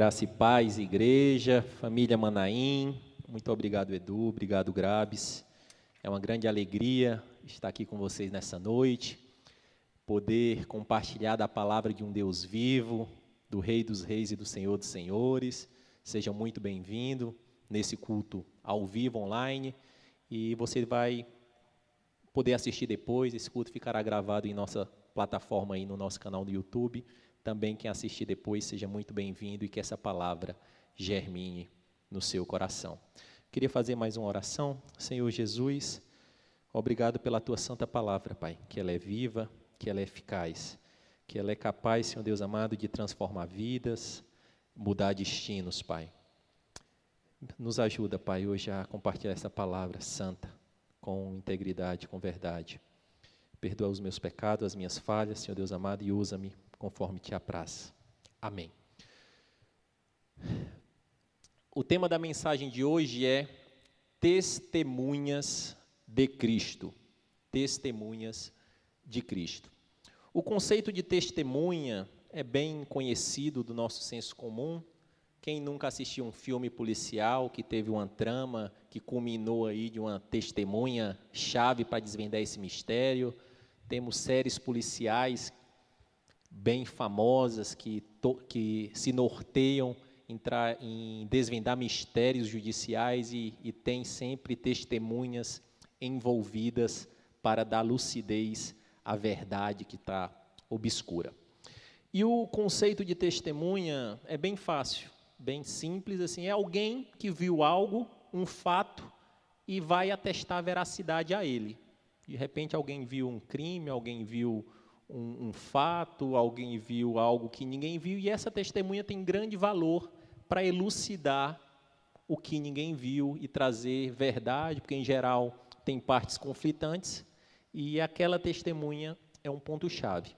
Graça e paz, igreja, família Manaim. Muito obrigado, Edu. Obrigado, Grabes. É uma grande alegria estar aqui com vocês nessa noite, poder compartilhar da palavra de um Deus vivo, do Rei dos Reis e do Senhor dos Senhores. Seja muito bem-vindo nesse culto ao vivo online e você vai poder assistir depois. Esse culto ficará gravado em nossa plataforma aí no nosso canal do YouTube. Também quem assistir depois seja muito bem-vindo e que essa palavra germine no seu coração. Queria fazer mais uma oração. Senhor Jesus, obrigado pela tua santa palavra, Pai, que ela é viva, que ela é eficaz, que ela é capaz, Senhor Deus amado, de transformar vidas, mudar destinos, Pai. Nos ajuda, Pai, hoje a compartilhar essa palavra santa com integridade, com verdade. Perdoa os meus pecados, as minhas falhas, Senhor Deus amado, e usa-me conforme te apraz. Amém. O tema da mensagem de hoje é Testemunhas de Cristo. Testemunhas de Cristo. O conceito de testemunha é bem conhecido do nosso senso comum. Quem nunca assistiu um filme policial que teve uma trama que culminou aí de uma testemunha chave para desvendar esse mistério? Temos séries policiais bem famosas que, que se norteiam entrar em desvendar mistérios judiciais e, e tem sempre testemunhas envolvidas para dar lucidez à verdade que está obscura. E o conceito de testemunha é bem fácil, bem simples, assim, é alguém que viu algo, um fato, e vai atestar a veracidade a ele. De repente alguém viu um crime, alguém viu um, um fato, alguém viu algo que ninguém viu, e essa testemunha tem grande valor para elucidar o que ninguém viu e trazer verdade, porque em geral tem partes conflitantes, e aquela testemunha é um ponto-chave.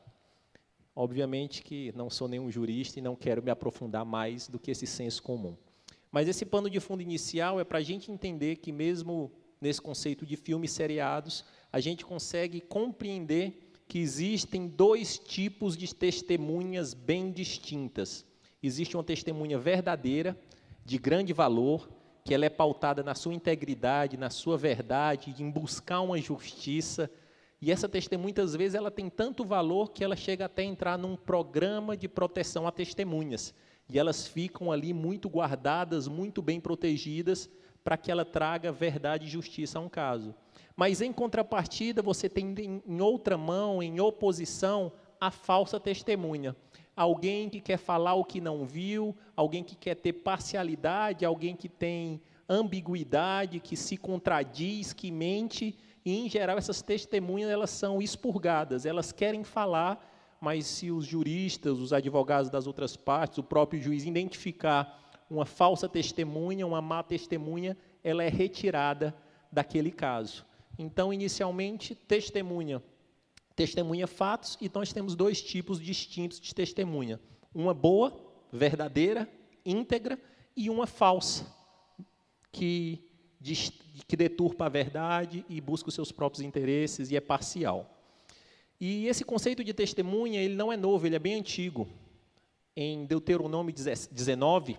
Obviamente que não sou nenhum jurista e não quero me aprofundar mais do que esse senso comum. Mas esse pano de fundo inicial é para a gente entender que, mesmo nesse conceito de filmes seriados, a gente consegue compreender que existem dois tipos de testemunhas bem distintas. Existe uma testemunha verdadeira, de grande valor, que ela é pautada na sua integridade, na sua verdade, em buscar uma justiça. E essa testemunha, muitas vezes, ela tem tanto valor que ela chega até a entrar num programa de proteção a testemunhas. E elas ficam ali muito guardadas, muito bem protegidas, para que ela traga verdade e justiça a um caso. Mas em contrapartida, você tem em outra mão, em oposição, a falsa testemunha. Alguém que quer falar o que não viu, alguém que quer ter parcialidade, alguém que tem ambiguidade, que se contradiz, que mente, e em geral essas testemunhas elas são expurgadas, elas querem falar, mas se os juristas, os advogados das outras partes, o próprio juiz identificar uma falsa testemunha, uma má testemunha, ela é retirada daquele caso. Então, inicialmente, testemunha. Testemunha fatos, e nós temos dois tipos distintos de testemunha: uma boa, verdadeira, íntegra, e uma falsa, que, que deturpa a verdade e busca os seus próprios interesses e é parcial. E esse conceito de testemunha, ele não é novo, ele é bem antigo. Em Deuteronômio 19,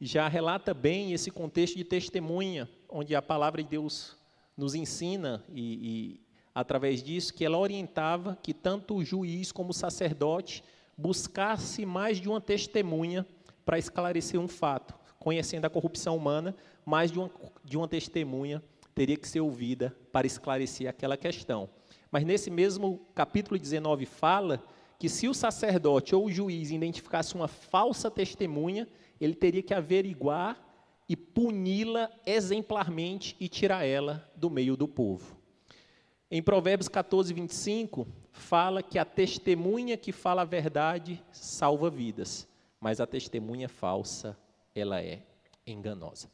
já relata bem esse contexto de testemunha, onde a palavra de Deus nos ensina, e, e através disso, que ela orientava que tanto o juiz como o sacerdote buscasse mais de uma testemunha para esclarecer um fato. Conhecendo a corrupção humana, mais de uma, de uma testemunha teria que ser ouvida para esclarecer aquela questão. Mas nesse mesmo capítulo 19 fala que se o sacerdote ou o juiz identificasse uma falsa testemunha, ele teria que averiguar e puni-la exemplarmente e tirar ela do meio do povo. Em Provérbios 14, 25, fala que a testemunha que fala a verdade salva vidas, mas a testemunha falsa, ela é enganosa.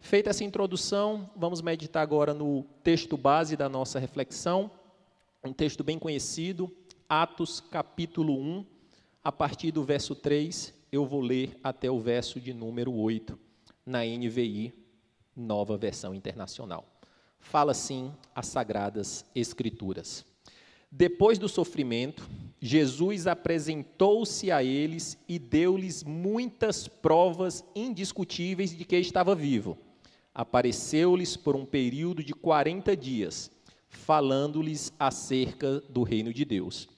Feita essa introdução, vamos meditar agora no texto base da nossa reflexão, um texto bem conhecido, Atos capítulo 1, a partir do verso 3, eu vou ler até o verso de número 8 na NVI, nova versão internacional. Fala assim as sagradas escrituras. Depois do sofrimento, Jesus apresentou-se a eles e deu-lhes muitas provas indiscutíveis de que estava vivo. Apareceu-lhes por um período de 40 dias, falando-lhes acerca do reino de Deus.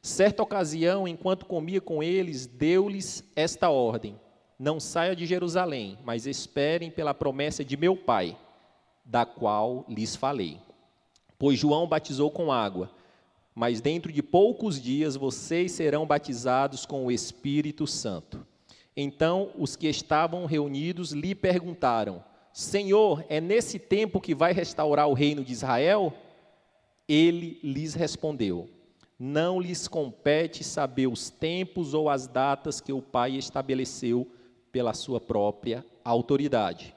Certa ocasião, enquanto comia com eles, deu-lhes esta ordem: Não saia de Jerusalém, mas esperem pela promessa de meu Pai, da qual lhes falei. Pois João batizou com água mas dentro de poucos dias vocês serão batizados com o Espírito Santo. Então os que estavam reunidos lhe perguntaram: Senhor, é nesse tempo que vai restaurar o reino de Israel? Ele lhes respondeu: Não lhes compete saber os tempos ou as datas que o Pai estabeleceu pela sua própria autoridade.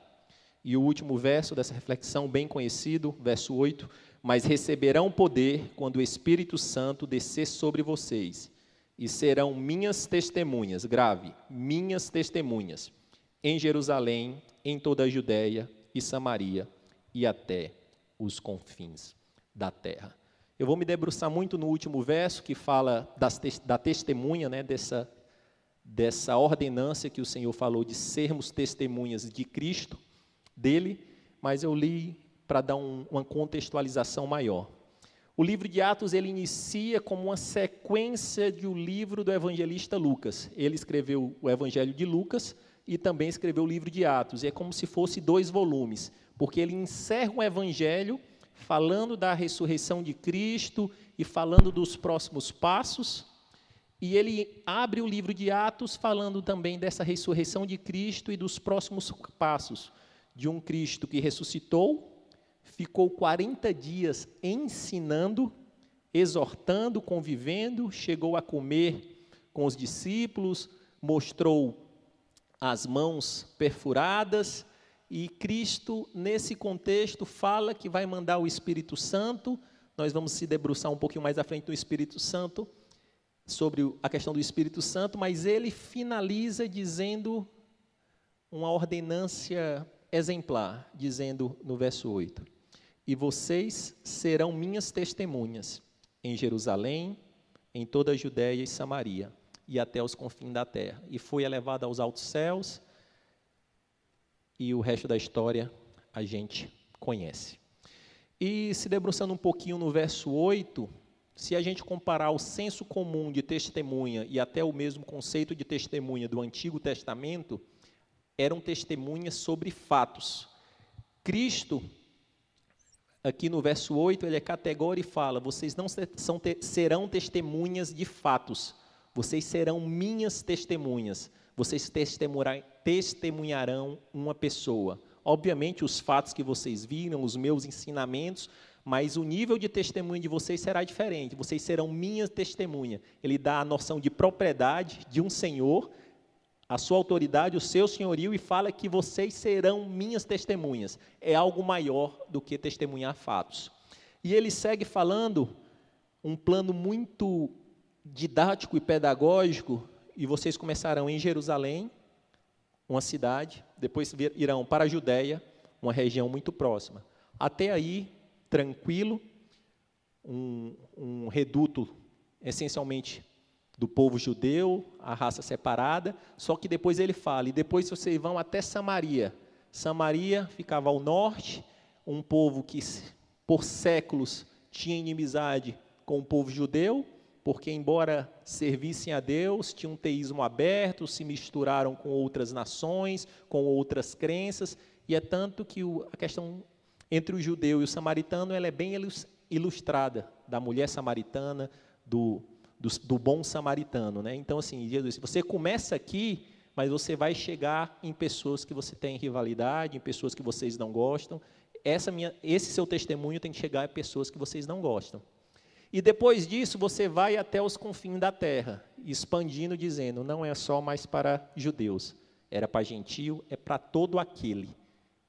E o último verso dessa reflexão, bem conhecido, verso 8 mas receberão poder quando o Espírito Santo descer sobre vocês, e serão minhas testemunhas, grave, minhas testemunhas, em Jerusalém, em toda a Judéia e Samaria e até os confins da terra. Eu vou me debruçar muito no último verso que fala das, da testemunha, né, dessa, dessa ordenância que o Senhor falou de sermos testemunhas de Cristo, dele, mas eu li para dar um, uma contextualização maior. O livro de Atos ele inicia como uma sequência de um livro do evangelista Lucas. Ele escreveu o Evangelho de Lucas e também escreveu o livro de Atos. E é como se fosse dois volumes, porque ele encerra um evangelho falando da ressurreição de Cristo e falando dos próximos passos. E ele abre o livro de Atos falando também dessa ressurreição de Cristo e dos próximos passos de um Cristo que ressuscitou, ficou 40 dias ensinando, exortando, convivendo, chegou a comer com os discípulos, mostrou as mãos perfuradas, e Cristo, nesse contexto, fala que vai mandar o Espírito Santo. Nós vamos se debruçar um pouquinho mais à frente do Espírito Santo, sobre a questão do Espírito Santo, mas ele finaliza dizendo uma ordenância exemplar, dizendo no verso 8: e vocês serão minhas testemunhas em Jerusalém, em toda a Judéia e Samaria, e até os confins da terra. E foi elevado aos altos céus, e o resto da história a gente conhece. E se debruçando um pouquinho no verso 8, se a gente comparar o senso comum de testemunha e até o mesmo conceito de testemunha do Antigo Testamento, eram testemunhas sobre fatos. Cristo aqui no verso 8, ele é categórico e fala: Vocês não são, serão testemunhas de fatos, vocês serão minhas testemunhas, vocês testemunharão uma pessoa. Obviamente, os fatos que vocês viram, os meus ensinamentos, mas o nível de testemunho de vocês será diferente. Vocês serão minhas testemunhas. Ele dá a noção de propriedade de um senhor a sua autoridade, o seu senhorio, e fala que vocês serão minhas testemunhas. É algo maior do que testemunhar fatos. E ele segue falando um plano muito didático e pedagógico, e vocês começarão em Jerusalém, uma cidade, depois irão para a Judéia, uma região muito próxima. Até aí, tranquilo, um, um reduto essencialmente do povo judeu, a raça separada, só que depois ele fala, e depois vocês vão até Samaria. Samaria ficava ao norte, um povo que por séculos tinha inimizade com o povo judeu, porque embora servissem a Deus, tinham um teísmo aberto, se misturaram com outras nações, com outras crenças, e é tanto que a questão entre o judeu e o samaritano ela é bem ilustrada, da mulher samaritana, do do, do bom samaritano. Né? Então, assim, Jesus, você começa aqui, mas você vai chegar em pessoas que você tem rivalidade, em pessoas que vocês não gostam. Essa minha, esse seu testemunho tem que chegar em pessoas que vocês não gostam. E depois disso, você vai até os confins da terra, expandindo, dizendo: não é só mais para judeus, era para gentio, é para todo aquele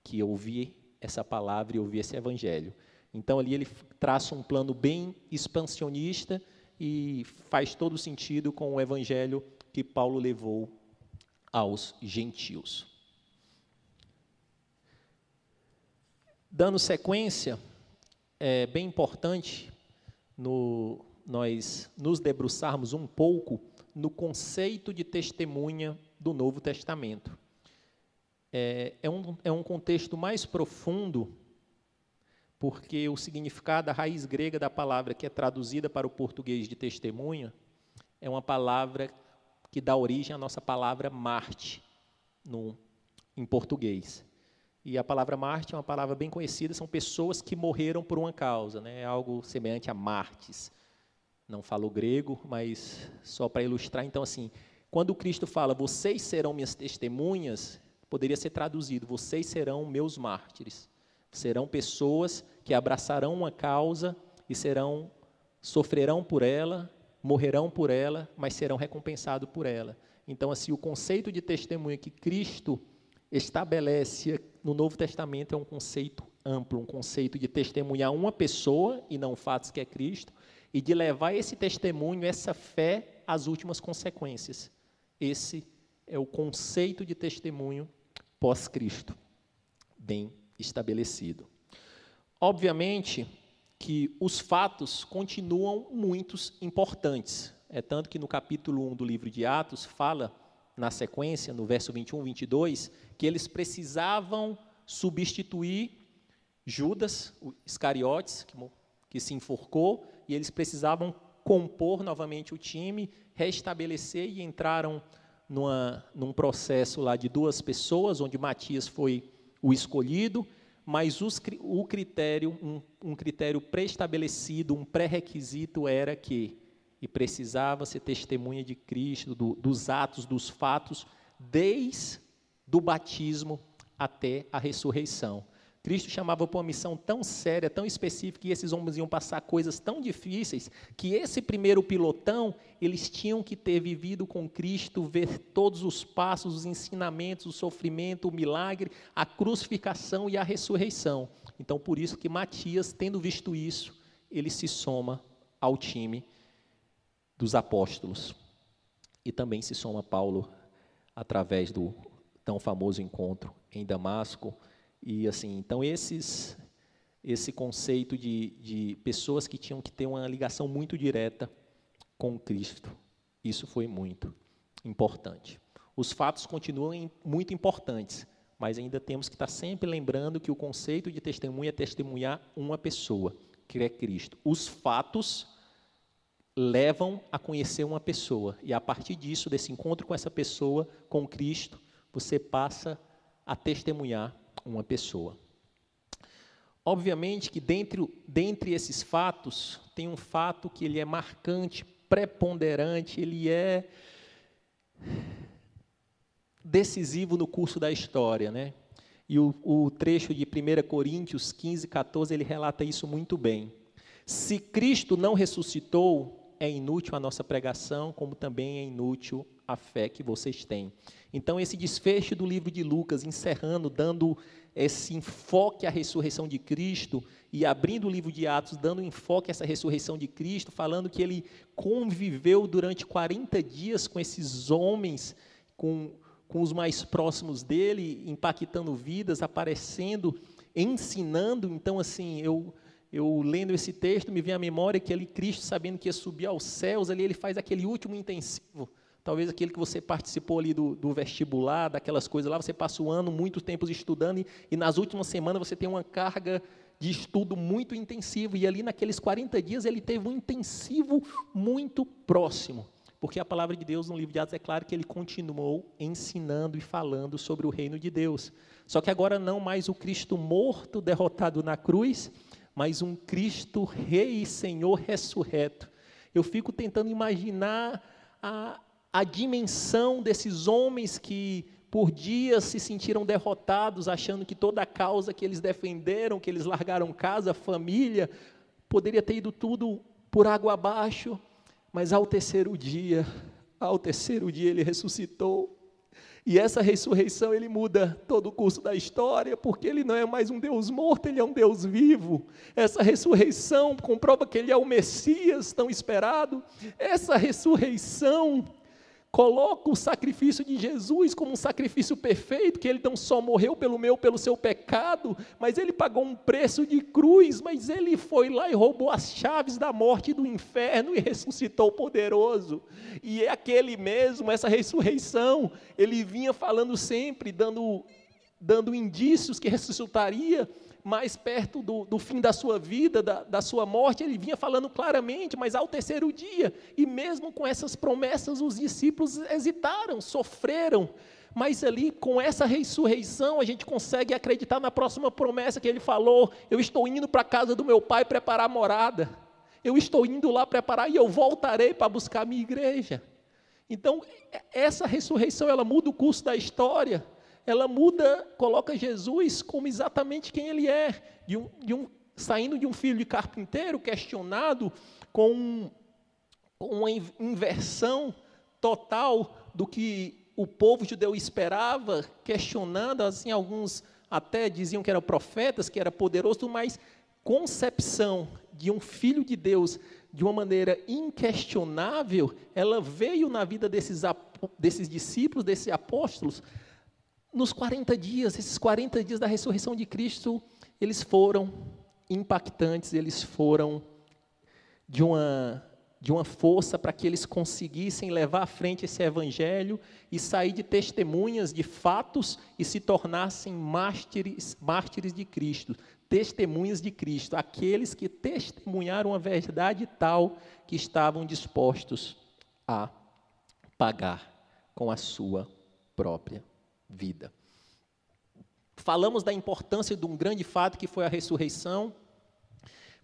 que ouvir essa palavra e ouvir esse evangelho. Então, ali ele traça um plano bem expansionista e faz todo sentido com o evangelho que Paulo levou aos gentios. Dando sequência, é bem importante no, nós nos debruçarmos um pouco no conceito de testemunha do Novo Testamento. É, é, um, é um contexto mais profundo, porque o significado, a raiz grega da palavra que é traduzida para o português de testemunha, é uma palavra que dá origem à nossa palavra Marte, no, em português. E a palavra Marte é uma palavra bem conhecida, são pessoas que morreram por uma causa, né? é algo semelhante a Martes. Não falo grego, mas só para ilustrar. Então, assim, quando Cristo fala, vocês serão minhas testemunhas, poderia ser traduzido, vocês serão meus mártires. Serão pessoas que abraçarão uma causa e serão, sofrerão por ela morrerão por ela, mas serão recompensados por ela. Então, assim, o conceito de testemunha que Cristo estabelece no Novo Testamento é um conceito amplo, um conceito de testemunhar uma pessoa e não fatos que é Cristo, e de levar esse testemunho, essa fé às últimas consequências. Esse é o conceito de testemunho pós-Cristo, bem estabelecido. Obviamente, que os fatos continuam muito importantes. É tanto que no capítulo 1 do livro de Atos fala, na sequência, no verso 21, 22, que eles precisavam substituir Judas, Iscariotes, que, que se enforcou, e eles precisavam compor novamente o time, restabelecer e entraram numa, num processo lá de duas pessoas, onde Matias foi o escolhido, mas os, o critério, um, um critério pré-estabelecido, um pré-requisito era que, e precisava ser testemunha de Cristo, do, dos atos, dos fatos, desde o batismo até a ressurreição. Cristo chamava para uma missão tão séria, tão específica, e esses homens iam passar coisas tão difíceis, que esse primeiro pilotão, eles tinham que ter vivido com Cristo, ver todos os passos, os ensinamentos, o sofrimento, o milagre, a crucificação e a ressurreição. Então, por isso que Matias, tendo visto isso, ele se soma ao time dos apóstolos. E também se soma Paulo através do tão famoso encontro em Damasco, e assim, então esses, esse conceito de, de pessoas que tinham que ter uma ligação muito direta com Cristo, isso foi muito importante. Os fatos continuam muito importantes, mas ainda temos que estar sempre lembrando que o conceito de testemunha é testemunhar uma pessoa, que é Cristo. Os fatos levam a conhecer uma pessoa, e a partir disso, desse encontro com essa pessoa, com Cristo, você passa a testemunhar uma pessoa. Obviamente que dentre, dentre esses fatos, tem um fato que ele é marcante, preponderante, ele é decisivo no curso da história, né? E o, o trecho de 1 Coríntios 15, 14, ele relata isso muito bem. Se Cristo não ressuscitou, é inútil a nossa pregação, como também é inútil a fé que vocês têm. Então, esse desfecho do livro de Lucas, encerrando, dando esse enfoque à ressurreição de Cristo e abrindo o livro de Atos, dando enfoque a essa ressurreição de Cristo, falando que ele conviveu durante 40 dias com esses homens, com, com os mais próximos dele, impactando vidas, aparecendo, ensinando. Então, assim, eu. Eu lendo esse texto, me vem à memória que ali Cristo, sabendo que ia subir aos céus, ali ele faz aquele último intensivo, Talvez aquele que você participou ali do, do, vestibular, daquelas coisas lá, você passa o ano, muitos tempos estudando, e, e nas últimas semanas você tem uma carga de estudo muito intensivo, e ali naqueles 40 dias ele teve um intensivo muito próximo. Porque a palavra de Deus no livro de Atos é claro que ele continuou ensinando e falando sobre o reino de Deus. Só que agora não mais o Cristo morto, derrotado na cruz, mas um Cristo rei e Senhor ressurreto. Eu fico tentando imaginar a, a dimensão desses homens que por dias se sentiram derrotados, achando que toda a causa que eles defenderam, que eles largaram casa, família, poderia ter ido tudo por água abaixo, mas ao terceiro dia, ao terceiro dia ele ressuscitou. E essa ressurreição ele muda todo o curso da história, porque ele não é mais um Deus morto, ele é um Deus vivo. Essa ressurreição comprova que ele é o Messias tão esperado. Essa ressurreição coloca o sacrifício de Jesus como um sacrifício perfeito, que ele não só morreu pelo meu, pelo seu pecado, mas ele pagou um preço de cruz, mas ele foi lá e roubou as chaves da morte e do inferno e ressuscitou poderoso. E é aquele mesmo, essa ressurreição, ele vinha falando sempre, dando, dando indícios que ressuscitaria mais perto do, do fim da sua vida, da, da sua morte, ele vinha falando claramente, mas ao terceiro dia, e mesmo com essas promessas, os discípulos hesitaram, sofreram, mas ali, com essa ressurreição, a gente consegue acreditar na próxima promessa que ele falou: Eu estou indo para a casa do meu pai preparar a morada. Eu estou indo lá preparar e eu voltarei para buscar a minha igreja. Então, essa ressurreição, ela muda o curso da história ela muda, coloca Jesus como exatamente quem ele é, de um, de um, saindo de um filho de carpinteiro questionado com, com uma inversão total do que o povo judeu esperava, questionando, assim, alguns até diziam que eram profetas, que era poderoso, mas concepção de um filho de Deus de uma maneira inquestionável, ela veio na vida desses, desses discípulos, desses apóstolos, nos 40 dias, esses 40 dias da ressurreição de Cristo, eles foram impactantes, eles foram de uma, de uma força para que eles conseguissem levar à frente esse evangelho e sair de testemunhas de fatos e se tornassem mártires, mártires de Cristo, testemunhas de Cristo, aqueles que testemunharam a verdade tal que estavam dispostos a pagar com a sua própria vida. Falamos da importância de um grande fato que foi a ressurreição,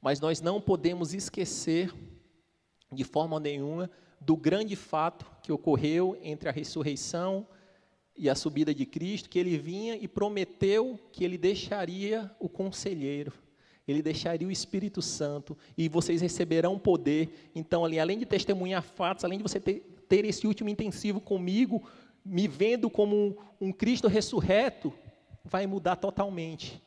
mas nós não podemos esquecer, de forma nenhuma, do grande fato que ocorreu entre a ressurreição e a subida de Cristo, que ele vinha e prometeu que ele deixaria o conselheiro, ele deixaria o Espírito Santo e vocês receberão poder. Então, ali, além de testemunhar fatos, além de você ter, ter esse último intensivo comigo, me vendo como um, Cristo ressurreto, vai mudar totalmente.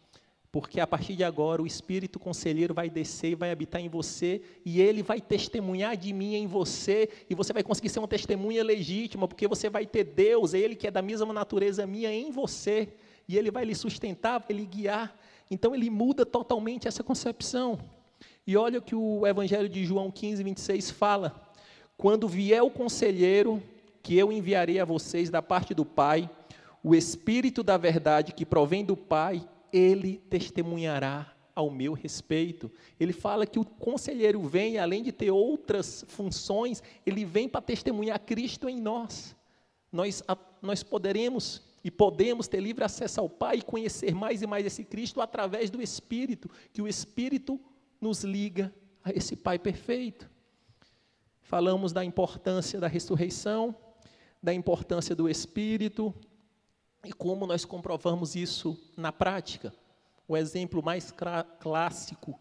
Porque a partir de agora o Espírito Conselheiro vai descer e vai habitar em você, e ele vai testemunhar de mim em você, e você vai conseguir ser uma testemunha legítima, porque você vai ter Deus, ele que é da mesma natureza minha, em você, e ele vai lhe sustentar, vai lhe guiar. Então ele muda totalmente essa concepção. E olha o que o Evangelho de João 15, 26 fala: quando vier o conselheiro, que eu enviarei a vocês da parte do Pai, o Espírito da verdade que provém do Pai, ele testemunhará ao meu respeito. Ele fala que o conselheiro vem, além de ter outras funções, ele vem para testemunhar Cristo em nós. Nós, nós poderemos e podemos ter livre acesso ao Pai e conhecer mais e mais esse Cristo através do Espírito, que o Espírito nos liga a esse Pai perfeito. Falamos da importância da ressurreição, da importância do Espírito e como nós comprovamos isso na prática. O exemplo mais clássico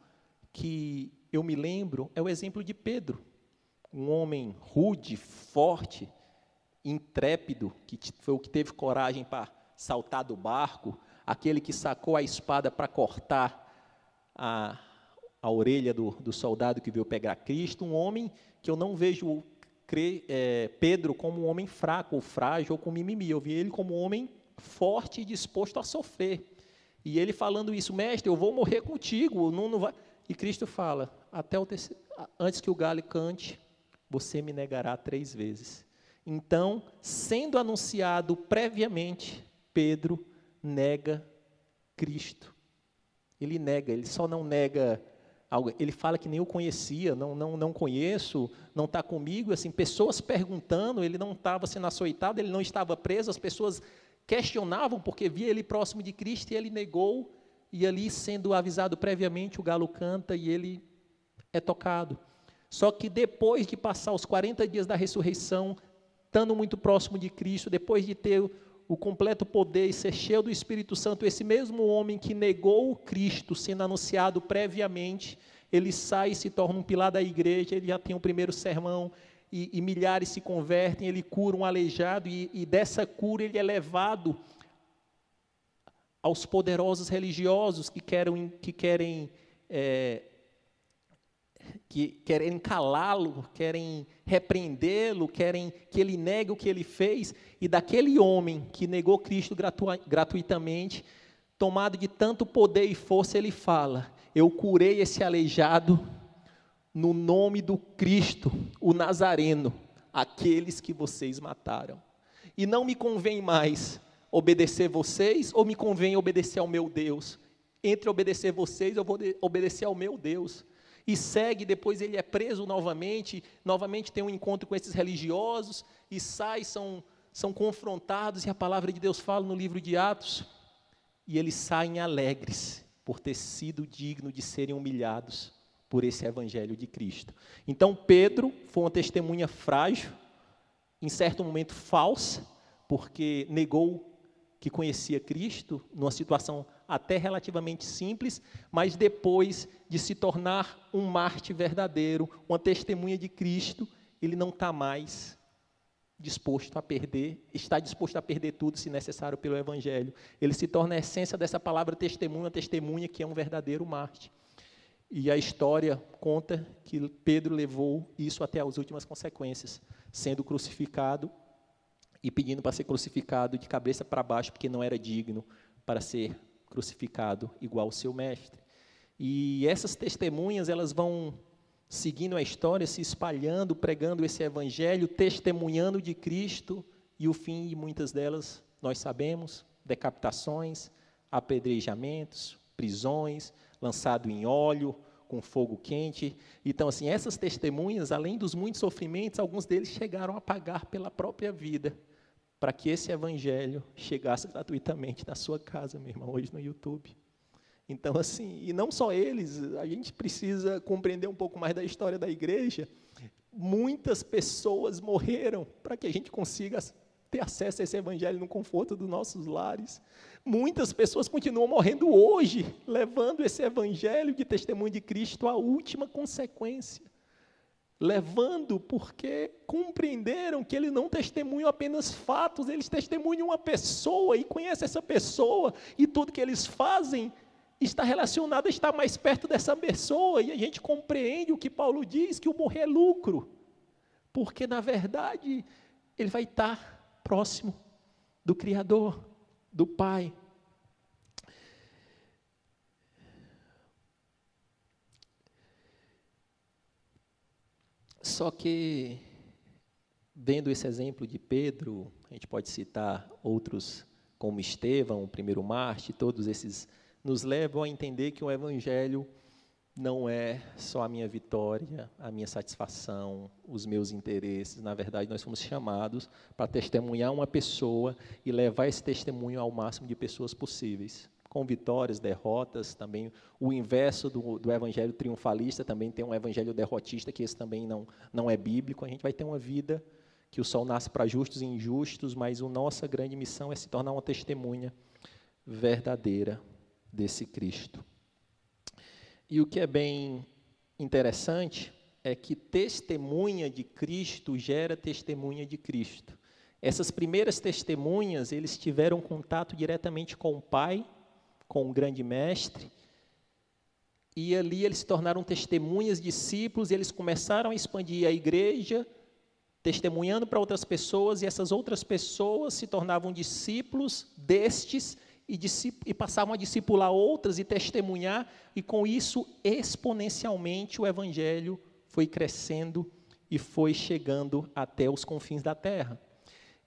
que eu me lembro é o exemplo de Pedro, um homem rude, forte, intrépido, que foi o que teve coragem para saltar do barco, aquele que sacou a espada para cortar a, a orelha do, do soldado que veio pegar Cristo, um homem que eu não vejo crê, é, Pedro como um homem fraco, ou frágil, ou com mimimi. Eu vi ele como um homem forte e disposto a sofrer. E ele falando isso, mestre, eu vou morrer contigo. Não, não vai. E Cristo fala: até o terceiro, antes que o galo cante, você me negará três vezes. Então, sendo anunciado previamente, Pedro nega Cristo. Ele nega, ele só não nega algo. Ele fala que nem o conhecia, não, não, não conheço, não está comigo. Assim, pessoas perguntando, ele não estava sendo açoitado, ele não estava preso, as pessoas questionavam porque via ele próximo de Cristo e ele negou. E ali, sendo avisado previamente, o galo canta e ele é tocado. Só que depois de passar os 40 dias da ressurreição, estando muito próximo de Cristo, depois de ter o completo poder e ser cheio do Espírito Santo, esse mesmo homem que negou Cristo, sendo anunciado previamente, ele sai e se torna um pilar da igreja, ele já tem o primeiro sermão, e, e milhares se convertem, ele cura um aleijado, e, e dessa cura ele é levado aos poderosos religiosos que querem, que querem é, que querem calá-lo, querem repreendê-lo, querem que ele negue o que ele fez, e daquele homem que negou Cristo gratu gratuitamente, tomado de tanto poder e força, ele fala: Eu curei esse aleijado no nome do Cristo, o Nazareno, aqueles que vocês mataram. E não me convém mais obedecer vocês, ou me convém obedecer ao meu Deus? Entre obedecer vocês, eu vou obedecer ao meu Deus e segue, depois ele é preso novamente, novamente tem um encontro com esses religiosos, e sai, são, são confrontados, e a palavra de Deus fala no livro de Atos, e eles saem alegres por ter sido digno de serem humilhados por esse evangelho de Cristo. Então Pedro foi uma testemunha frágil, em certo momento falsa, porque negou que conhecia Cristo, numa situação até relativamente simples, mas depois de se tornar um Marte verdadeiro, uma testemunha de Cristo, ele não está mais disposto a perder, está disposto a perder tudo, se necessário, pelo Evangelho. Ele se torna a essência dessa palavra testemunha, testemunha que é um verdadeiro Marte. E a história conta que Pedro levou isso até as últimas consequências, sendo crucificado e pedindo para ser crucificado de cabeça para baixo, porque não era digno para ser crucificado igual ao seu mestre. E essas testemunhas, elas vão seguindo a história, se espalhando, pregando esse evangelho, testemunhando de Cristo, e o fim de muitas delas nós sabemos: decapitações, apedrejamentos, prisões, lançado em óleo, com fogo quente. Então, assim, essas testemunhas, além dos muitos sofrimentos, alguns deles chegaram a pagar pela própria vida para que esse evangelho chegasse gratuitamente na sua casa, meu irmão, hoje no YouTube. Então, assim, e não só eles, a gente precisa compreender um pouco mais da história da igreja. Muitas pessoas morreram para que a gente consiga ter acesso a esse evangelho no conforto dos nossos lares. Muitas pessoas continuam morrendo hoje, levando esse evangelho de testemunho de Cristo à última consequência levando porque compreenderam que eles não testemunham apenas fatos, eles testemunham uma pessoa e conhecem essa pessoa, e tudo que eles fazem está relacionado a estar mais perto dessa pessoa, e a gente compreende o que Paulo diz, que o morrer é lucro, porque na verdade ele vai estar próximo do Criador, do Pai. Só que, vendo esse exemplo de Pedro, a gente pode citar outros como Estevão, o primeiro Marte, todos esses nos levam a entender que o Evangelho não é só a minha vitória, a minha satisfação, os meus interesses. Na verdade, nós somos chamados para testemunhar uma pessoa e levar esse testemunho ao máximo de pessoas possíveis com vitórias, derrotas, também o inverso do, do evangelho triunfalista, também tem um evangelho derrotista, que esse também não, não é bíblico. A gente vai ter uma vida que o sol nasce para justos e injustos, mas a nossa grande missão é se tornar uma testemunha verdadeira desse Cristo. E o que é bem interessante é que testemunha de Cristo gera testemunha de Cristo. Essas primeiras testemunhas, eles tiveram contato diretamente com o Pai com o grande mestre. E ali eles se tornaram testemunhas, discípulos, e eles começaram a expandir a igreja, testemunhando para outras pessoas, e essas outras pessoas se tornavam discípulos destes e, e passavam a discipular outras e testemunhar, e com isso, exponencialmente, o evangelho foi crescendo e foi chegando até os confins da terra.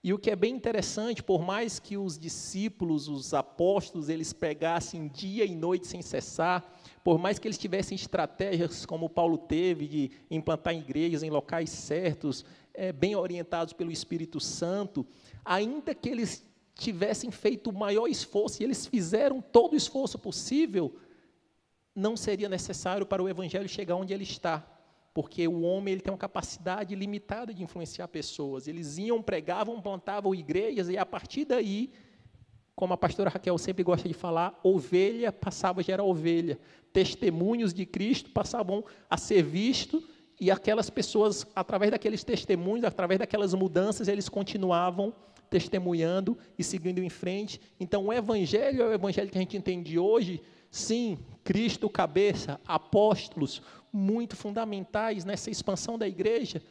E o que é bem interessante, por mais que os discípulos, os apóstolos, eles pregassem dia e noite sem cessar, por mais que eles tivessem estratégias como Paulo teve de implantar igrejas em locais certos, é, bem orientados pelo Espírito Santo, ainda que eles tivessem feito o maior esforço, e eles fizeram todo o esforço possível, não seria necessário para o Evangelho chegar onde ele está porque o homem ele tem uma capacidade limitada de influenciar pessoas. Eles iam, pregavam, plantavam igrejas, e a partir daí, como a pastora Raquel sempre gosta de falar, ovelha passava a gerar ovelha. Testemunhos de Cristo passavam a ser vistos, e aquelas pessoas, através daqueles testemunhos, através daquelas mudanças, eles continuavam testemunhando e seguindo em frente. Então, o Evangelho é o Evangelho que a gente entende hoje, sim, Cristo cabeça, apóstolos, muito fundamentais nessa expansão da igreja,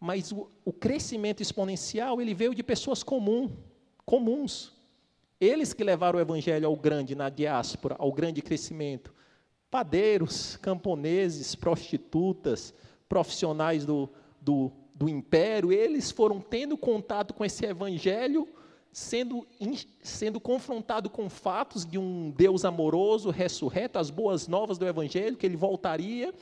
mas o, o crescimento exponencial ele veio de pessoas comum, comuns. Eles que levaram o evangelho ao grande na diáspora, ao grande crescimento. Padeiros, camponeses, prostitutas, profissionais do, do, do império, eles foram tendo contato com esse evangelho, sendo, sendo confrontado com fatos de um Deus amoroso, ressurreto, as boas novas do evangelho, que ele voltaria,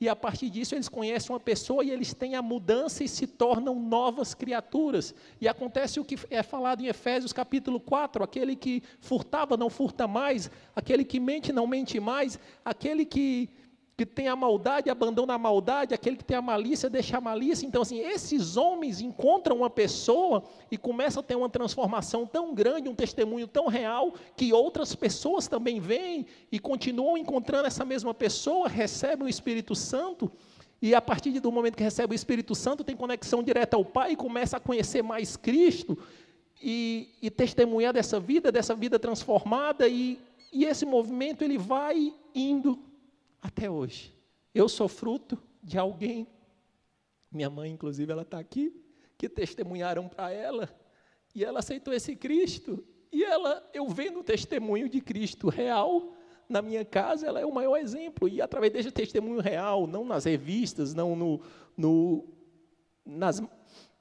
e a partir disso eles conhecem uma pessoa e eles têm a mudança e se tornam novas criaturas. E acontece o que é falado em Efésios capítulo 4: aquele que furtava não furta mais, aquele que mente não mente mais, aquele que que tem a maldade abandona a maldade, aquele que tem a malícia deixa a malícia. Então, assim, esses homens encontram uma pessoa e começam a ter uma transformação tão grande, um testemunho tão real, que outras pessoas também vêm e continuam encontrando essa mesma pessoa, recebem o Espírito Santo. E a partir do momento que recebe o Espírito Santo, tem conexão direta ao Pai e começa a conhecer mais Cristo e, e testemunhar dessa vida, dessa vida transformada. E, e esse movimento ele vai indo até hoje. Eu sou fruto de alguém, minha mãe, inclusive, ela está aqui, que testemunharam para ela, e ela aceitou esse Cristo. E ela, eu vendo o testemunho de Cristo real na minha casa, ela é o maior exemplo. E através desse testemunho real, não nas revistas, não no, no nas,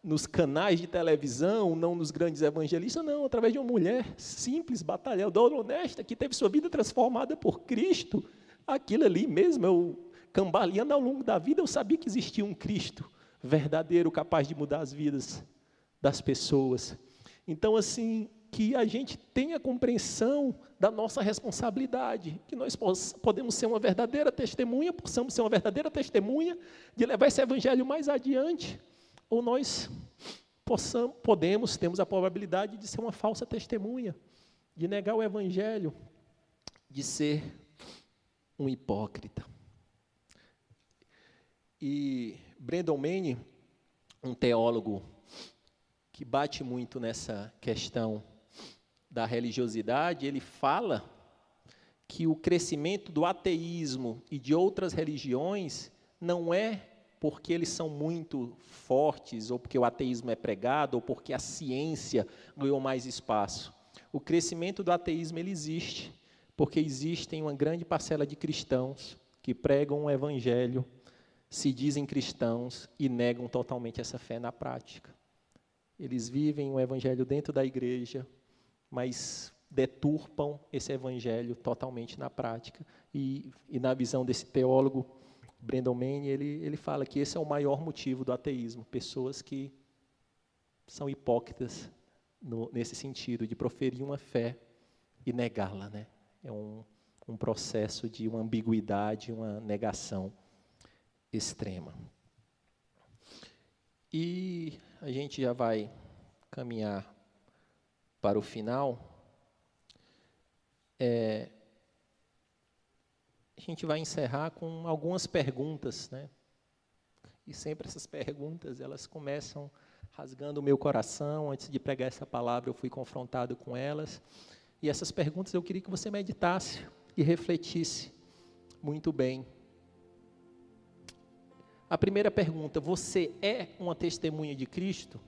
nos canais de televisão, não nos grandes evangelistas, não, através de uma mulher simples, batalhadora, honesta, que teve sua vida transformada por Cristo Aquilo ali mesmo, eu cambaleando ao longo da vida, eu sabia que existia um Cristo verdadeiro, capaz de mudar as vidas das pessoas. Então, assim, que a gente tenha compreensão da nossa responsabilidade, que nós podemos ser uma verdadeira testemunha, possamos ser uma verdadeira testemunha de levar esse evangelho mais adiante, ou nós possamos, podemos, temos a probabilidade de ser uma falsa testemunha, de negar o evangelho, de ser um hipócrita. E Brandon Manning, um teólogo que bate muito nessa questão da religiosidade, ele fala que o crescimento do ateísmo e de outras religiões não é porque eles são muito fortes, ou porque o ateísmo é pregado, ou porque a ciência ganhou mais espaço. O crescimento do ateísmo ele existe porque existem uma grande parcela de cristãos que pregam o evangelho, se dizem cristãos e negam totalmente essa fé na prática. Eles vivem o evangelho dentro da igreja, mas deturpam esse evangelho totalmente na prática. E, e na visão desse teólogo, Brandon Manning, ele, ele fala que esse é o maior motivo do ateísmo, pessoas que são hipócritas no, nesse sentido, de proferir uma fé e negá-la, né? É um, um processo de uma ambiguidade, uma negação extrema. E a gente já vai caminhar para o final. É, a gente vai encerrar com algumas perguntas, né? E sempre essas perguntas, elas começam rasgando o meu coração. Antes de pregar essa palavra, eu fui confrontado com elas. E essas perguntas eu queria que você meditasse e refletisse muito bem. A primeira pergunta: você é uma testemunha de Cristo?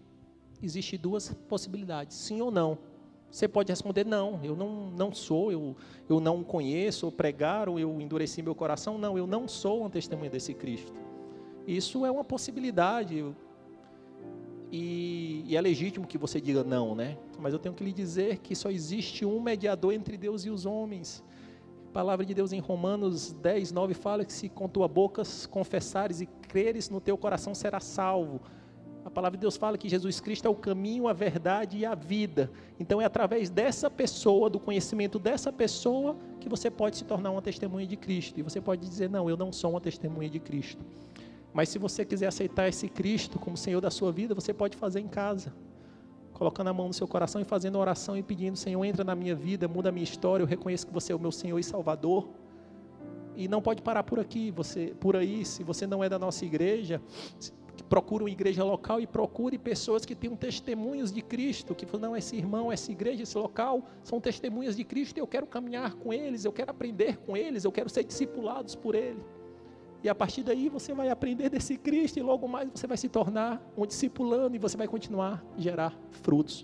Existem duas possibilidades, sim ou não. Você pode responder: não, eu não, não sou, eu, eu não conheço, ou pregaram, eu endureci meu coração. Não, eu não sou uma testemunha desse Cristo. Isso é uma possibilidade. E, e, é legítimo que você diga não, né? Mas eu tenho que lhe dizer que só existe um mediador entre Deus e os homens. A palavra de Deus em Romanos 10, 9 fala que se com tua boca confessares e creres no teu coração será salvo. A palavra de Deus fala que Jesus Cristo é o caminho, a verdade e a vida. Então é através dessa pessoa, do conhecimento dessa pessoa, que você pode se tornar uma testemunha de Cristo. E você pode dizer: Não, eu não sou uma testemunha de Cristo. Mas se você quiser aceitar esse Cristo como Senhor da sua vida, você pode fazer em casa. Colocando a mão no seu coração e fazendo oração e pedindo, Senhor, entra na minha vida, muda a minha história, eu reconheço que você é o meu Senhor e Salvador. E não pode parar por aqui, você, por aí, se você não é da nossa igreja, procure uma igreja local e procure pessoas que tenham testemunhos de Cristo, que não, esse irmão, essa igreja, esse local, são testemunhas de Cristo, e eu quero caminhar com eles, eu quero aprender com eles, eu quero ser discipulados por ele. E a partir daí você vai aprender desse Cristo e logo mais você vai se tornar um discipulando e você vai continuar a gerar frutos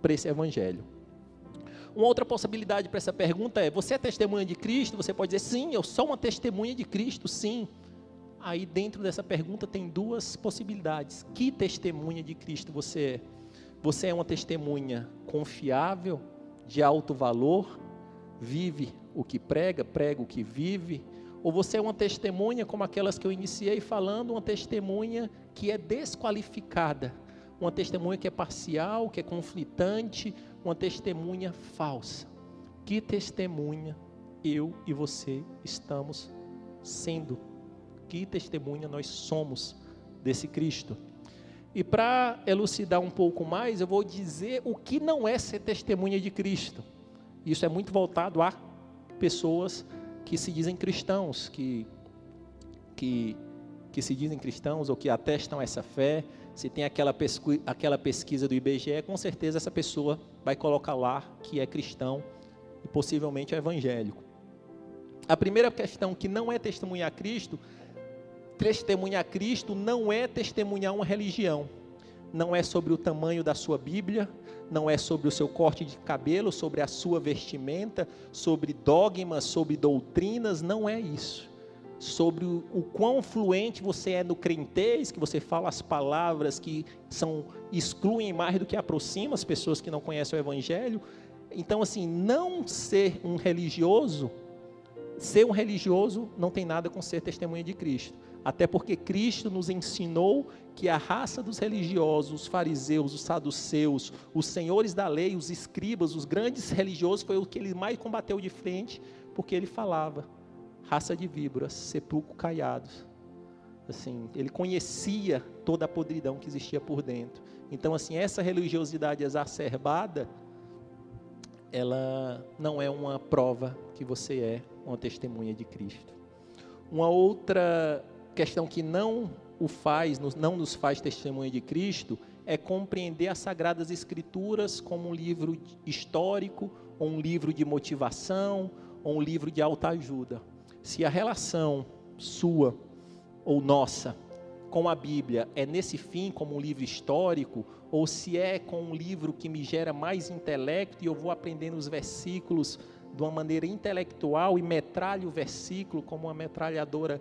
para esse evangelho. Uma outra possibilidade para essa pergunta é: você é testemunha de Cristo? Você pode dizer, sim, eu sou uma testemunha de Cristo, sim. Aí dentro dessa pergunta tem duas possibilidades. Que testemunha de Cristo você é? Você é uma testemunha confiável, de alto valor, vive o que prega, prega o que vive? Ou você é uma testemunha como aquelas que eu iniciei falando, uma testemunha que é desqualificada, uma testemunha que é parcial, que é conflitante, uma testemunha falsa. Que testemunha eu e você estamos sendo? Que testemunha nós somos desse Cristo? E para elucidar um pouco mais, eu vou dizer o que não é ser testemunha de Cristo. Isso é muito voltado a pessoas que se dizem cristãos, que, que, que se dizem cristãos ou que atestam essa fé, se tem aquela, aquela pesquisa do IBGE, com certeza essa pessoa vai colocar lá que é cristão e possivelmente é evangélico. A primeira questão que não é testemunhar Cristo, testemunhar Cristo não é testemunhar uma religião. Não é sobre o tamanho da sua Bíblia, não é sobre o seu corte de cabelo, sobre a sua vestimenta, sobre dogmas, sobre doutrinas, não é isso sobre o, o quão fluente você é no crentez, que você fala as palavras que são excluem mais do que aproximam as pessoas que não conhecem o evangelho. Então assim, não ser um religioso, ser um religioso não tem nada com ser testemunha de Cristo. Até porque Cristo nos ensinou que a raça dos religiosos, os fariseus, os saduceus, os senhores da lei, os escribas, os grandes religiosos, foi o que ele mais combateu de frente, porque ele falava: raça de víboras, sepulcro caiados. Assim, ele conhecia toda a podridão que existia por dentro. Então, assim, essa religiosidade exacerbada, ela não é uma prova que você é uma testemunha de Cristo. Uma outra questão que não o faz, não nos faz testemunha de Cristo, é compreender as Sagradas Escrituras como um livro histórico, ou um livro de motivação, ou um livro de alta ajuda se a relação sua ou nossa com a Bíblia é nesse fim como um livro histórico, ou se é com um livro que me gera mais intelecto e eu vou aprendendo os versículos de uma maneira intelectual e metralho o versículo como uma metralhadora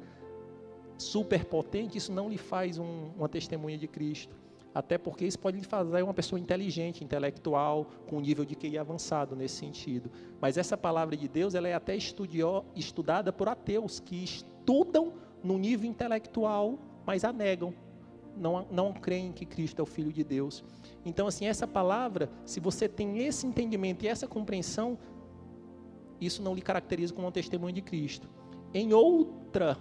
superpotente, isso não lhe faz um, uma testemunha de Cristo. Até porque isso pode lhe fazer uma pessoa inteligente, intelectual, com um nível de QI avançado nesse sentido. Mas essa palavra de Deus, ela é até estudada por ateus que estudam no nível intelectual, mas a negam. Não, não creem que Cristo é o Filho de Deus. Então, assim, essa palavra, se você tem esse entendimento e essa compreensão, isso não lhe caracteriza como um testemunho de Cristo. Em outra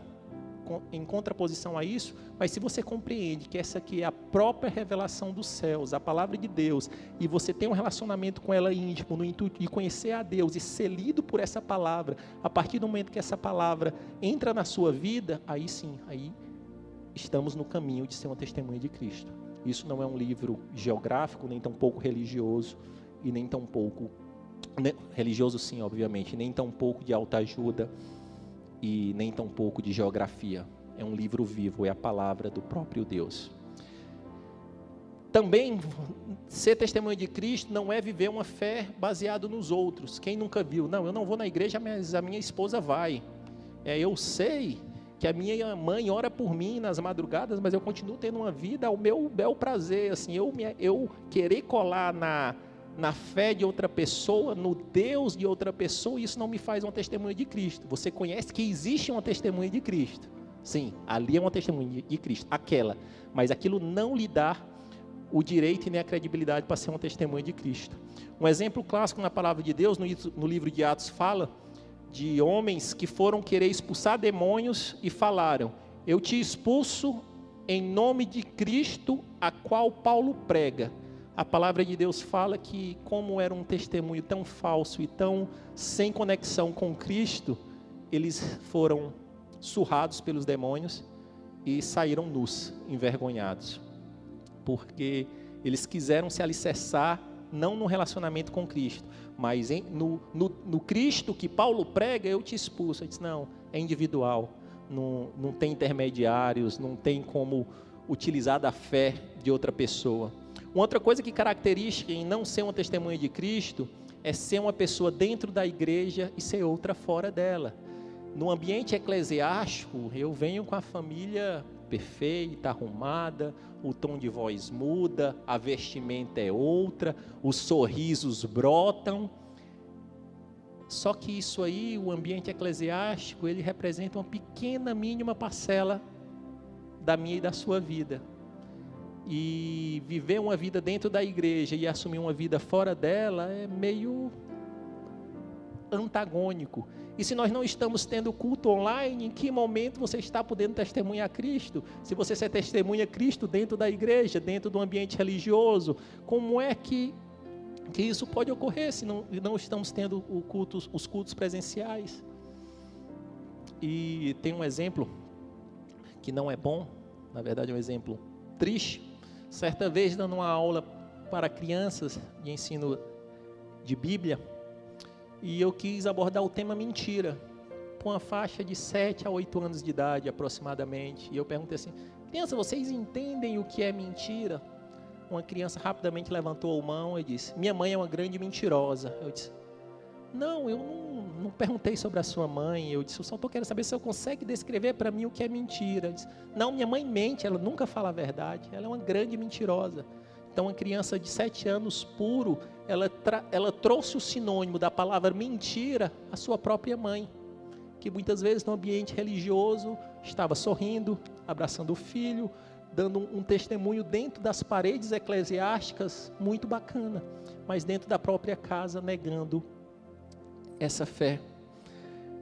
em contraposição a isso, mas se você compreende que essa aqui é a própria revelação dos céus, a palavra de Deus, e você tem um relacionamento com ela íntimo, no intuito de conhecer a Deus e ser lido por essa palavra, a partir do momento que essa palavra entra na sua vida, aí sim, aí estamos no caminho de ser uma testemunha de Cristo. Isso não é um livro geográfico, nem tão pouco religioso, e nem tão pouco. Né, religioso, sim, obviamente, nem tão pouco de alta ajuda e nem tão pouco de geografia. É um livro vivo, é a palavra do próprio Deus. Também, ser testemunho de Cristo não é viver uma fé baseada nos outros. Quem nunca viu? Não, eu não vou na igreja, mas a minha esposa vai. É, eu sei que a minha mãe ora por mim nas madrugadas, mas eu continuo tendo uma vida ao meu bel prazer. Assim, eu, eu querer colar na, na fé de outra pessoa, no Deus de outra pessoa, isso não me faz uma testemunha de Cristo. Você conhece que existe uma testemunha de Cristo. Sim, ali é uma testemunha de Cristo, aquela. Mas aquilo não lhe dá o direito e nem a credibilidade para ser uma testemunha de Cristo. Um exemplo clássico na palavra de Deus, no, livro de Atos, fala de homens que foram querer expulsar demônios e falaram: Eu te expulso em nome de Cristo, a qual Paulo prega a palavra de Deus fala que, como era um testemunho tão falso e tão sem conexão com Cristo, eles foram surrados pelos demônios e saíram nus, envergonhados, porque eles quiseram se alicerçar não no relacionamento com Cristo, mas em, no, no, no, Cristo que Paulo prega, eu te expulso. Ele disse, não, é individual. não, não tem intermediários, não tem como utilizar da fé de outra pessoa. Uma outra coisa que caracteriza em não ser uma testemunha de Cristo é ser uma pessoa dentro da igreja e ser outra fora dela. No ambiente eclesiástico, eu venho com a família perfeita, arrumada, o tom de voz muda, a vestimenta é outra, os sorrisos brotam. Só que isso aí, o ambiente eclesiástico, ele representa uma pequena, mínima parcela da minha e da sua vida. E viver uma vida dentro da igreja e assumir uma vida fora dela é meio antagônico. E se nós não estamos tendo culto online, em que momento você está podendo testemunhar Cristo? Se você se testemunha Cristo dentro da igreja, dentro do ambiente religioso, como é que, que isso pode ocorrer se não, não estamos tendo os cultos presenciais? E tem um exemplo que não é bom, na verdade é um exemplo triste. Certa vez, dando uma aula para crianças de ensino de Bíblia, e eu quis abordar o tema mentira, com uma faixa de 7 a 8 anos de idade aproximadamente. E eu perguntei assim: criança, vocês entendem o que é mentira? Uma criança rapidamente levantou a mão e disse: Minha mãe é uma grande mentirosa. Eu disse: Não, eu não, não perguntei sobre a sua mãe. Eu disse: Eu só estou querendo saber se eu consegue descrever para mim o que é mentira. Disse, não, minha mãe mente, ela nunca fala a verdade. Ela é uma grande mentirosa. Então, uma criança de sete anos puro, ela, ela trouxe o sinônimo da palavra mentira à sua própria mãe, que muitas vezes no ambiente religioso estava sorrindo, abraçando o filho, dando um, um testemunho dentro das paredes eclesiásticas muito bacana, mas dentro da própria casa negando essa fé.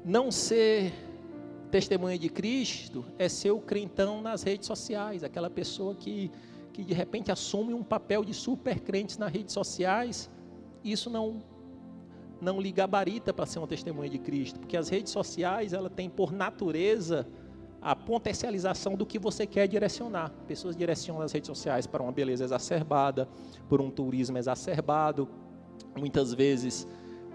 Não ser testemunha de Cristo é ser o crentão nas redes sociais, aquela pessoa que que de repente assume um papel de super crentes nas redes sociais, isso não não lhe gabarita para ser uma testemunha de Cristo, porque as redes sociais, ela tem por natureza a potencialização do que você quer direcionar. Pessoas direcionam as redes sociais para uma beleza exacerbada, por um turismo exacerbado, muitas vezes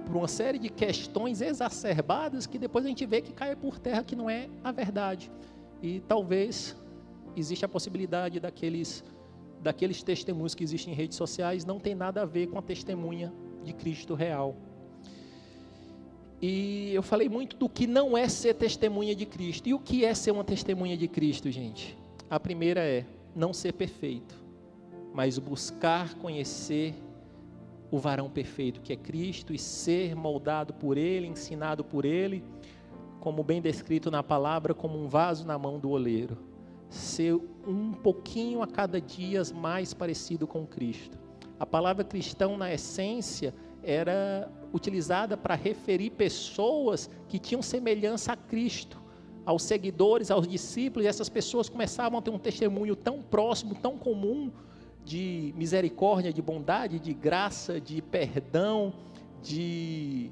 por uma série de questões exacerbadas que depois a gente vê que cai por terra que não é a verdade. E talvez exista a possibilidade daqueles daqueles testemunhos que existem em redes sociais não tem nada a ver com a testemunha de Cristo real. E eu falei muito do que não é ser testemunha de Cristo. E o que é ser uma testemunha de Cristo, gente? A primeira é não ser perfeito, mas buscar conhecer o varão perfeito que é Cristo e ser moldado por Ele, ensinado por Ele, como bem descrito na palavra, como um vaso na mão do oleiro ser um pouquinho a cada dia mais parecido com Cristo. A palavra cristão, na essência, era utilizada para referir pessoas que tinham semelhança a Cristo, aos seguidores, aos discípulos, e essas pessoas começavam a ter um testemunho tão próximo, tão comum de misericórdia, de bondade, de graça, de perdão, de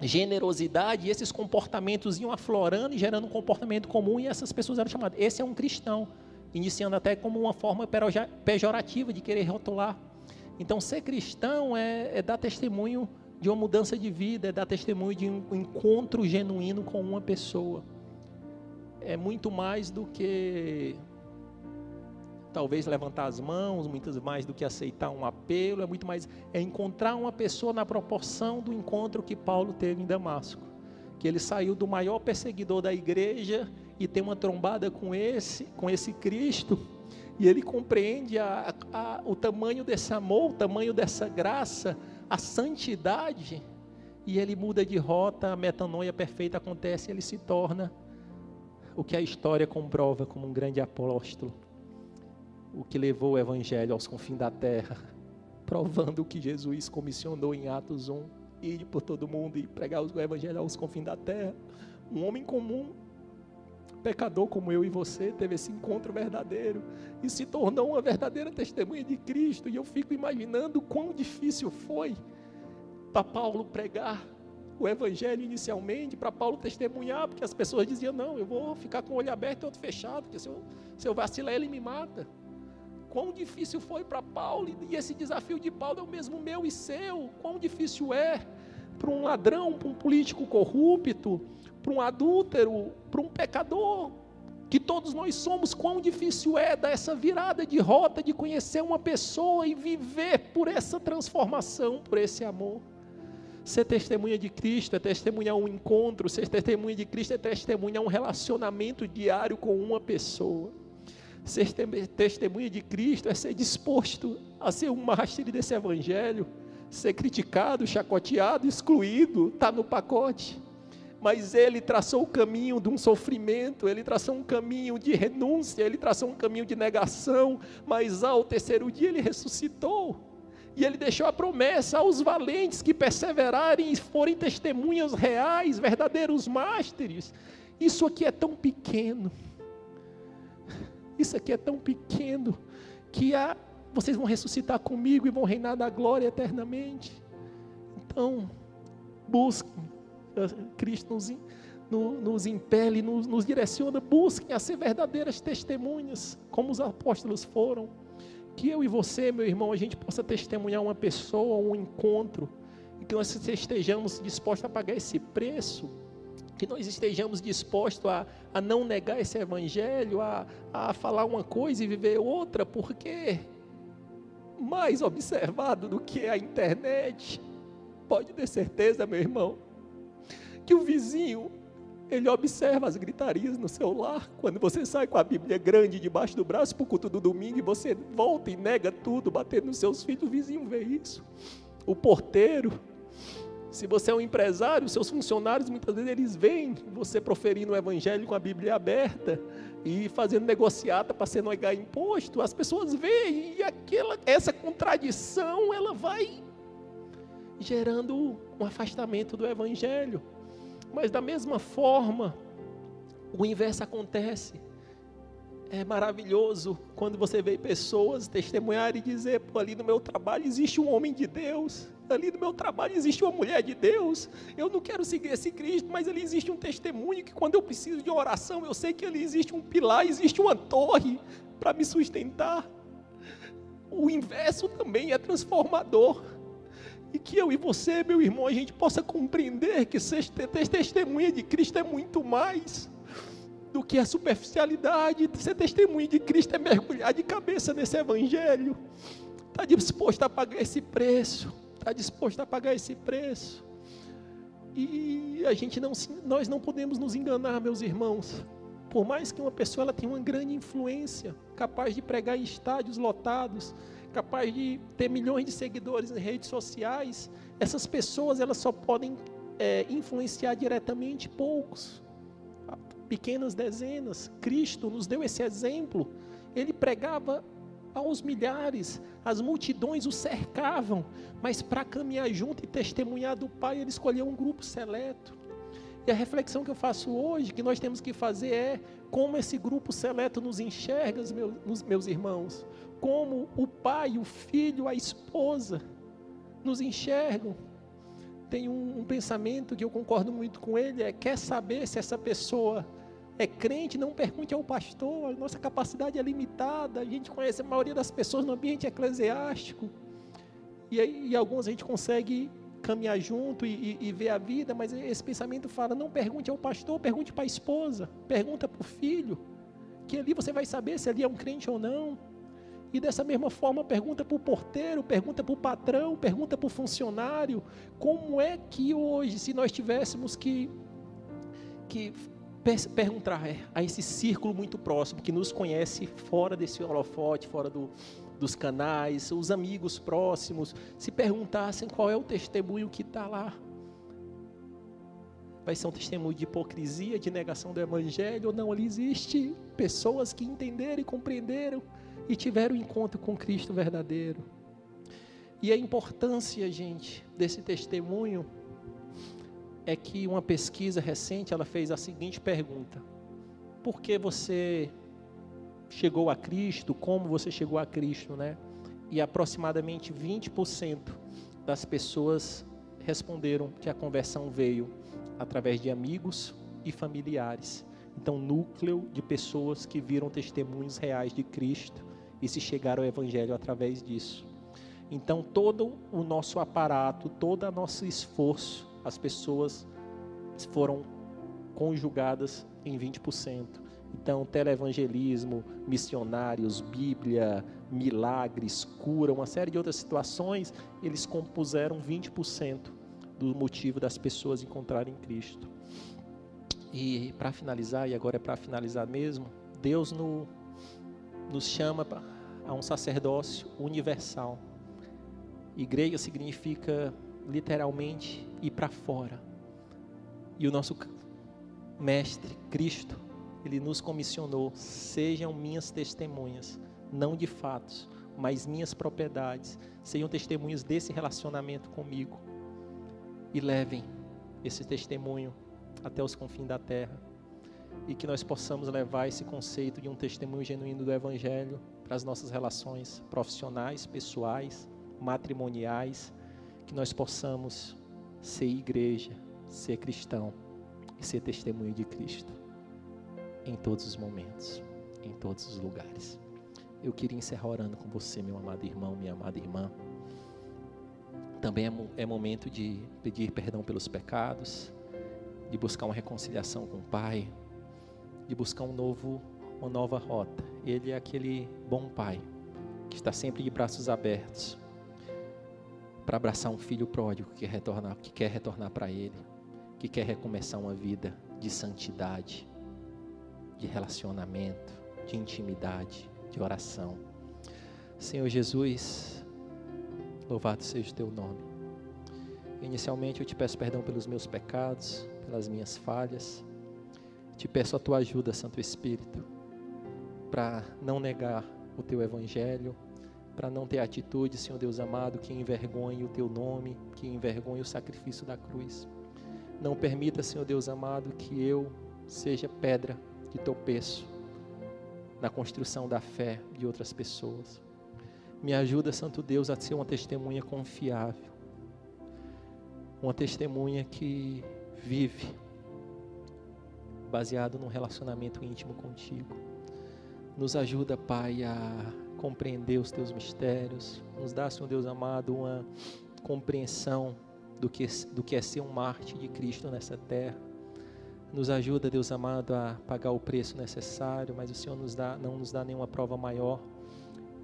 generosidade, e esses comportamentos iam aflorando e gerando um comportamento comum, e essas pessoas eram chamadas. Esse é um cristão, iniciando até como uma forma pejorativa de querer rotular. Então, ser cristão é, é dar testemunho de uma mudança de vida, é dar testemunho de um encontro genuíno com uma pessoa. É muito mais do que talvez levantar as mãos, muitas mais do que aceitar um apelo, é muito mais é encontrar uma pessoa na proporção do encontro que Paulo teve em Damasco, que ele saiu do maior perseguidor da igreja e tem uma trombada com esse, com esse Cristo, e ele compreende a, a, o tamanho desse amor, o tamanho dessa graça, a santidade, e ele muda de rota, a metanoia perfeita acontece, e ele se torna o que a história comprova como um grande apóstolo o que levou o evangelho aos confins da terra, provando o que Jesus comissionou em Atos 1, ir por todo mundo e pregar o evangelho aos confins da terra. Um homem comum, pecador como eu e você, teve esse encontro verdadeiro e se tornou uma verdadeira testemunha de Cristo. E eu fico imaginando quão difícil foi para Paulo pregar o evangelho inicialmente, para Paulo testemunhar, porque as pessoas diziam: Não, eu vou ficar com o olho aberto e outro fechado, porque se eu, se eu vacilar, ele me mata quão difícil foi para Paulo, e esse desafio de Paulo é o mesmo meu e seu, quão difícil é para um ladrão, para um político corrupto, para um adúltero, para um pecador, que todos nós somos, quão difícil é dar essa virada de rota, de conhecer uma pessoa e viver por essa transformação, por esse amor. Ser testemunha de Cristo é testemunhar um encontro, ser testemunha de Cristo é testemunhar um relacionamento diário com uma pessoa. Ser testemunha de Cristo é ser disposto a ser um mártir desse evangelho, ser criticado, chacoteado, excluído, está no pacote. Mas ele traçou o caminho de um sofrimento, ele traçou um caminho de renúncia, ele traçou um caminho de negação, mas ao terceiro dia ele ressuscitou. E ele deixou a promessa aos valentes que perseverarem e forem testemunhas reais, verdadeiros mártires. Isso aqui é tão pequeno. Isso aqui é tão pequeno que a, vocês vão ressuscitar comigo e vão reinar na glória eternamente. Então, busquem. Cristo nos, nos impele, nos, nos direciona. Busquem a ser verdadeiras testemunhas, como os apóstolos foram que eu e você, meu irmão, a gente possa testemunhar uma pessoa, um encontro, e que nós estejamos dispostos a pagar esse preço, que nós estejamos dispostos a, a não negar esse evangelho, a, a falar uma coisa e viver outra, porque mais observado do que a internet, pode ter certeza, meu irmão, que o vizinho ele observa as gritarias no seu lar. Quando você sai com a Bíblia grande debaixo do braço para o culto do domingo e você volta e nega tudo, batendo nos seus filhos, o vizinho vê isso. O porteiro, se você é um empresário, seus funcionários muitas vezes eles veem você proferindo o evangelho com a Bíblia aberta e fazendo negociata para você negar imposto. As pessoas veem e aquela, essa contradição ela vai gerando um afastamento do evangelho. Mas da mesma forma, o inverso acontece. É maravilhoso quando você vê pessoas testemunhar e dizer: Pô, ali no meu trabalho existe um homem de Deus, ali no meu trabalho existe uma mulher de Deus. Eu não quero seguir esse Cristo, mas ali existe um testemunho que quando eu preciso de oração, eu sei que ali existe um pilar, existe uma torre para me sustentar. O inverso também é transformador. E que eu e você, meu irmão, a gente possa compreender que ser testemunha de Cristo é muito mais do que a superficialidade. Ser testemunha de Cristo é mergulhar de cabeça nesse Evangelho. Está disposto a pagar esse preço. Está disposto a pagar esse preço. E a gente não, nós não podemos nos enganar, meus irmãos. Por mais que uma pessoa ela tenha uma grande influência, capaz de pregar em estádios lotados, capaz de ter milhões de seguidores em redes sociais, essas pessoas elas só podem é, influenciar diretamente poucos, pequenas dezenas. Cristo nos deu esse exemplo. Ele pregava aos milhares, as multidões o cercavam, mas para caminhar junto e testemunhar do Pai, ele escolheu um grupo seleto. E a reflexão que eu faço hoje, que nós temos que fazer é como esse grupo seleto nos enxerga, meus, meus irmãos como o pai, o filho, a esposa nos enxergam. Tem um, um, pensamento que eu concordo muito com ele, é quer saber se essa pessoa é crente, não pergunte ao pastor, nossa capacidade é limitada, a gente conhece a maioria das pessoas no ambiente eclesiástico, e, e alguns a gente consegue caminhar junto e, e, e, ver a vida, mas esse pensamento fala, não pergunte ao pastor, pergunte para a esposa, pergunta para o filho, que ali você vai saber se ali é um crente ou não, e dessa mesma forma, pergunta para o porteiro, pergunta para o patrão, pergunta para o funcionário, como é que hoje, se nós tivéssemos que, que perguntar a esse círculo muito próximo, que nos conhece fora desse holofote, fora do, dos canais, os amigos próximos, se perguntassem qual é o testemunho que está lá. Vai ser um testemunho de hipocrisia, de negação do evangelho, ou não? Ali existe pessoas que entenderam e compreenderam e tiveram encontro com Cristo verdadeiro. E a importância, gente, desse testemunho é que uma pesquisa recente ela fez a seguinte pergunta: Por que você chegou a Cristo? Como você chegou a Cristo, né? E aproximadamente 20% das pessoas responderam que a conversão veio através de amigos e familiares. Então, núcleo de pessoas que viram testemunhos reais de Cristo e se chegar ao Evangelho através disso. Então, todo o nosso aparato, todo o nosso esforço, as pessoas foram conjugadas em 20%. Então, televangelismo, missionários, Bíblia, milagres, cura, uma série de outras situações, eles compuseram 20% do motivo das pessoas encontrarem Cristo. E para finalizar, e agora é para finalizar mesmo, Deus no, nos chama a um sacerdócio universal. Igreja significa literalmente ir para fora. E o nosso mestre, Cristo, ele nos comissionou: sejam minhas testemunhas, não de fatos, mas minhas propriedades, sejam testemunhas desse relacionamento comigo. E levem esse testemunho até os confins da terra. E que nós possamos levar esse conceito de um testemunho genuíno do Evangelho para as nossas relações profissionais, pessoais, matrimoniais. Que nós possamos ser igreja, ser cristão e ser testemunho de Cristo em todos os momentos, em todos os lugares. Eu queria encerrar orando com você, meu amado irmão, minha amada irmã. Também é, é momento de pedir perdão pelos pecados, de buscar uma reconciliação com o Pai, de buscar um novo, uma nova rota. Ele é aquele bom Pai que está sempre de braços abertos para abraçar um filho pródigo que quer retornar, que quer retornar para Ele, que quer recomeçar uma vida de santidade, de relacionamento, de intimidade, de oração. Senhor Jesus, louvado seja o teu nome. Inicialmente eu te peço perdão pelos meus pecados, pelas minhas falhas. Te peço a tua ajuda, Santo Espírito, para não negar o teu evangelho, para não ter atitude, Senhor Deus amado, que envergonhe o teu nome, que envergonhe o sacrifício da cruz. Não permita, Senhor Deus amado, que eu seja pedra de tropeço na construção da fé de outras pessoas. Me ajuda, Santo Deus, a ser uma testemunha confiável, uma testemunha que vive baseado num relacionamento íntimo contigo. Nos ajuda, Pai, a compreender os teus mistérios. Nos dá, Senhor Deus amado, uma compreensão do que, do que é ser um mártir de Cristo nessa terra. Nos ajuda, Deus amado, a pagar o preço necessário, mas o Senhor nos dá, não nos dá nenhuma prova maior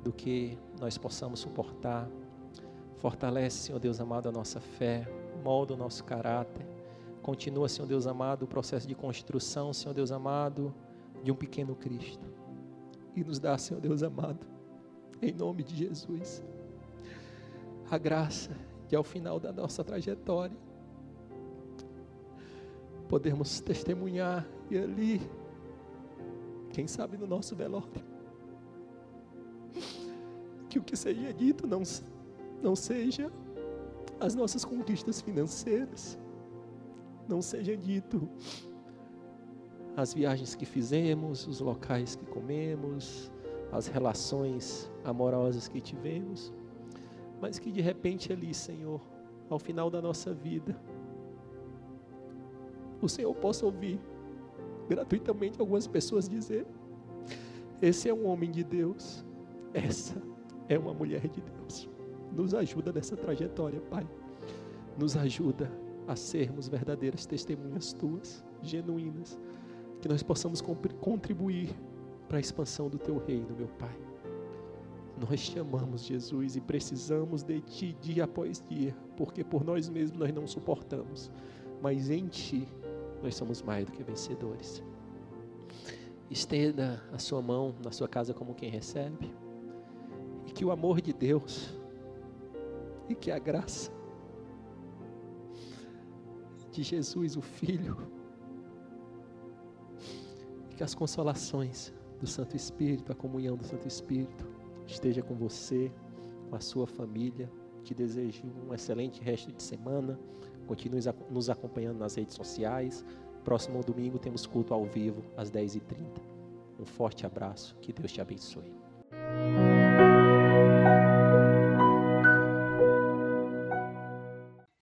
do que nós possamos suportar. Fortalece, Senhor Deus amado, a nossa fé, molda o nosso caráter Continua, Senhor Deus amado, o processo de construção, Senhor Deus amado, de um pequeno Cristo. E nos dá, Senhor Deus amado, em nome de Jesus, a graça de ao final da nossa trajetória. Podermos testemunhar e ali, quem sabe no nosso velório, que o que seja dito não, não seja as nossas conquistas financeiras, não seja dito as viagens que fizemos, os locais que comemos, as relações amorosas que tivemos, mas que de repente ali, Senhor, ao final da nossa vida, o Senhor possa ouvir gratuitamente algumas pessoas dizer: esse é um homem de Deus, essa é uma mulher de Deus. Nos ajuda nessa trajetória, Pai. Nos ajuda a sermos verdadeiras testemunhas tuas, genuínas, que nós possamos contribuir para a expansão do teu reino, meu Pai. Nós te amamos, Jesus, e precisamos de ti dia após dia, porque por nós mesmos nós não suportamos, mas em ti nós somos mais do que vencedores. Estenda a sua mão na sua casa como quem recebe, e que o amor de Deus, e que a graça, de Jesus, o Filho, e que as consolações do Santo Espírito, a comunhão do Santo Espírito, esteja com você, com a sua família. Te desejo um excelente resto de semana. Continue nos acompanhando nas redes sociais. Próximo domingo temos culto ao vivo às 10h30. Um forte abraço. Que Deus te abençoe.